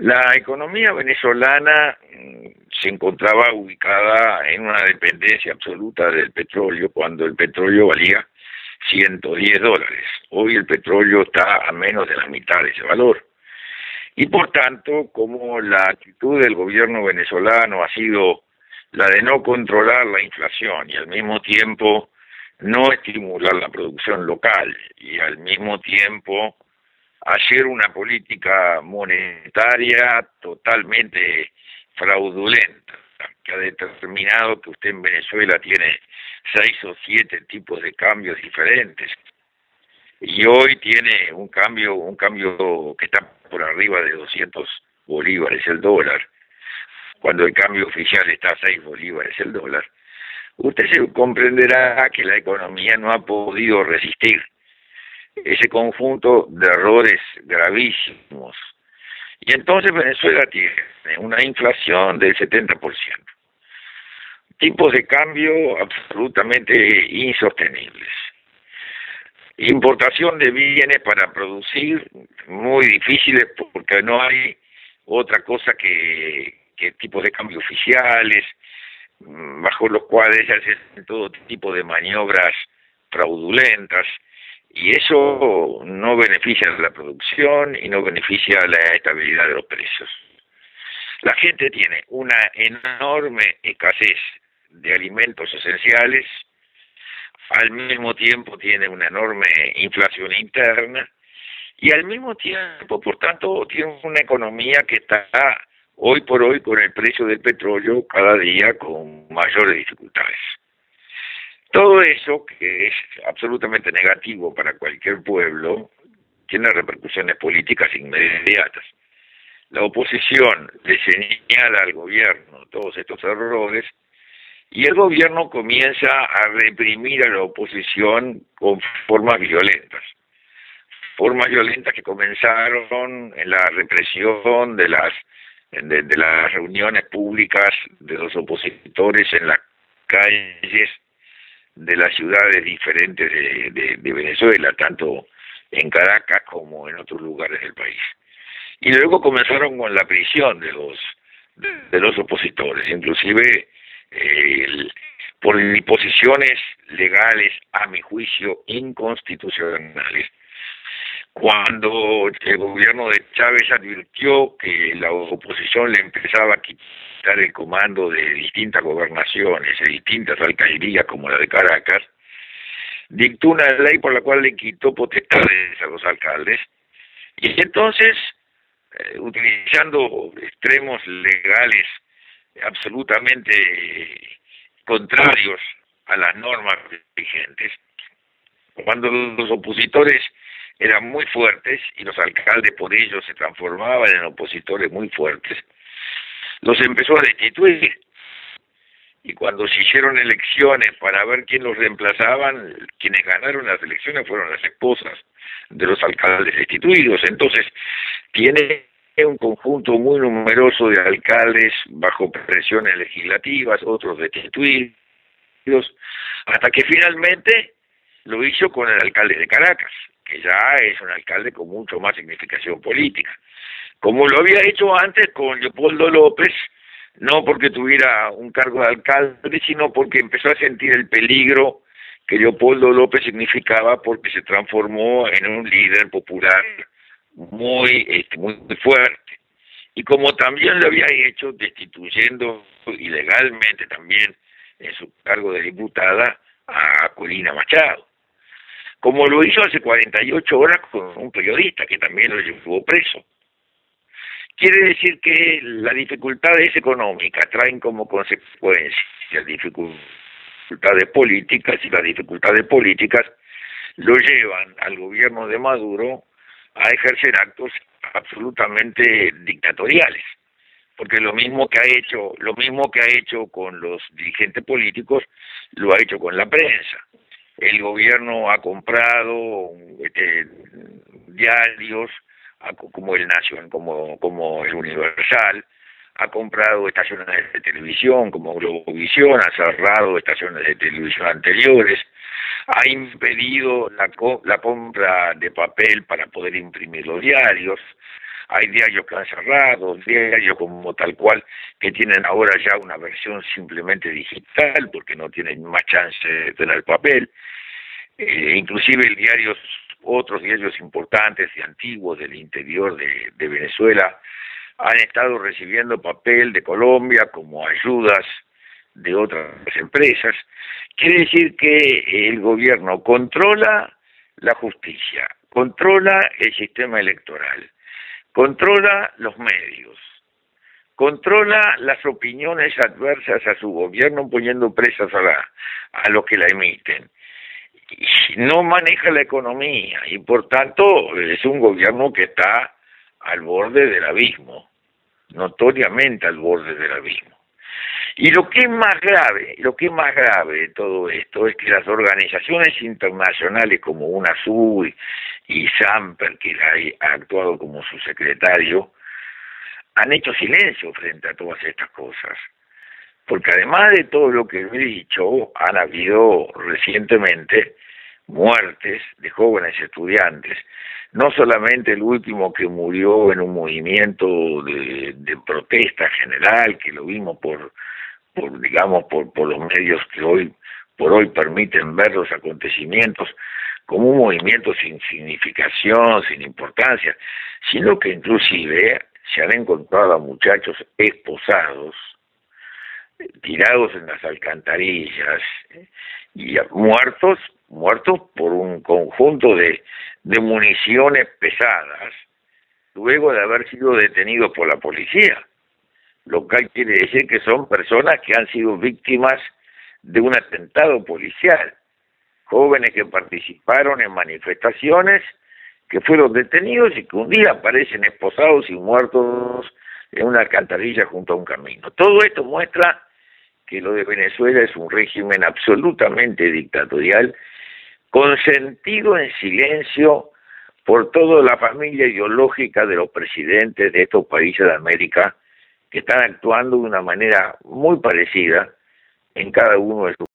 La economía venezolana mm, se encontraba ubicada en una dependencia absoluta del petróleo cuando el petróleo valía 110 dólares. Hoy el petróleo está a menos de la mitad de ese valor. Y por tanto, como la actitud del gobierno venezolano ha sido la de no controlar la inflación y al mismo tiempo no estimular la producción local y al mismo tiempo hacer una política monetaria totalmente fraudulenta, que ha determinado que usted en Venezuela tiene seis o siete tipos de cambios diferentes y hoy tiene un cambio un cambio que está por arriba de 200 bolívares el dólar cuando el cambio oficial está a 6 bolívares el dólar. Usted se comprenderá que la economía no ha podido resistir ese conjunto de errores gravísimos. Y entonces Venezuela tiene una inflación del 70% tipos de cambio absolutamente insostenibles. Importación de bienes para producir muy difíciles porque no hay otra cosa que, que tipos de cambio oficiales mm, bajo los cuales se hacen todo tipo de maniobras fraudulentas y eso no beneficia a la producción y no beneficia a la estabilidad de los precios. La gente tiene una enorme escasez de alimentos esenciales, al mismo tiempo tiene una enorme inflación interna y al mismo tiempo, por tanto, tiene una economía que está hoy por hoy con el precio del petróleo cada día con mayores dificultades. Todo eso, que es absolutamente negativo para cualquier pueblo, tiene repercusiones políticas inmediatas. La oposición le señala al gobierno todos estos errores y el gobierno comienza a reprimir a la oposición con formas violentas. Formas violentas que comenzaron en la represión de las de, las reuniones públicas de los opositores en las calles de las ciudades diferentes de, de, Venezuela, tanto en Caracas como en otros lugares del país. Y luego comenzaron con la prisión de los de los opositores, inclusive por disposiciones legales, a mi juicio, inconstitucionales. Cuando el gobierno de Chávez advirtió que la oposición le empezaba a quitar el comando de distintas gobernaciones, de distintas alcaldías como la de Caracas, dictó una ley por la cual le quitó potestades a los alcaldes y entonces, eh, utilizando extremos legales absolutamente contrarios a las normas vigentes. Cuando los opositores eran muy fuertes y los alcaldes por ello se transformaban en opositores muy fuertes, los empezó a destituir. Y cuando se hicieron elecciones para ver quién los reemplazaban, quienes ganaron las elecciones fueron las esposas de los alcaldes destituidos. Entonces, tiene un conjunto muy numeroso de alcaldes bajo presiones legislativas, otros destituidos, hasta que finalmente lo hizo con el alcalde de Caracas, que ya es un alcalde con mucho más significación política. Como lo había hecho antes con Leopoldo López, no porque tuviera un cargo de alcalde, sino porque empezó a sentir el peligro que Leopoldo López significaba porque se transformó en un líder popular muy, este, muy, fuerte. Y como también lo había hecho destituyendo ilegalmente también en su cargo de diputada a Colina Machado. Como lo hizo hace 48 horas con un periodista que también lo llevó preso. Quiere decir que las dificultades económicas traen como consecuencia dificultades políticas y las dificultades políticas lo llevan al gobierno de Maduro a ejercer actos absolutamente dictatoriales porque lo mismo que ha hecho lo mismo que ha hecho con los dirigentes políticos lo ha hecho con la prensa el gobierno ha comprado este, diarios como el Nación como como el Universal ha comprado estaciones de televisión como Globovisión, ha cerrado estaciones de televisión anteriores, ha impedido la, la compra de papel para poder imprimir los diarios, hay diarios que han cerrado, diarios como tal cual, que tienen ahora ya una versión simplemente digital, porque no tienen más chance de tener papel. Eh, inclusive diarios, otros diarios importantes y antiguos del interior de, de Venezuela han estado recibiendo papel de Colombia como ayudas de otras empresas. Quiere decir que el gobierno controla la justicia, controla el sistema electoral, controla los medios, controla las opiniones adversas a su gobierno poniendo presas a, la, a los que la emiten. no maneja la economía y por tanto es un gobierno que está al borde del abismo, notoriamente al borde del abismo. Y lo que es más grave, lo que es más grave de todo esto es que las organizaciones internacionales como UNASUR y Samper, que ha actuado como su secretario, han hecho silencio frente a todas estas cosas. Porque además de todo lo que he dicho, han habido recientemente muertes de jóvenes estudiantes, no solamente el último que murió en un movimiento de, de protesta general, que lo vimos por por digamos por, por los medios que hoy por hoy permiten ver los acontecimientos como un movimiento sin significación, sin importancia, sino que inclusive se han encontrado a muchachos esposados, tirados en las alcantarillas y muertos, muertos por un conjunto de, de municiones pesadas, luego de haber sido detenidos por la policía lo cual quiere decir que son personas que han sido víctimas de un atentado policial, jóvenes que participaron en manifestaciones, que fueron detenidos y que un día aparecen esposados y muertos en una alcantarilla junto a un camino. Todo esto muestra que lo de Venezuela es un régimen absolutamente dictatorial, consentido en silencio por toda la familia ideológica de los presidentes de estos países de América que están actuando de una manera muy parecida en cada uno de sus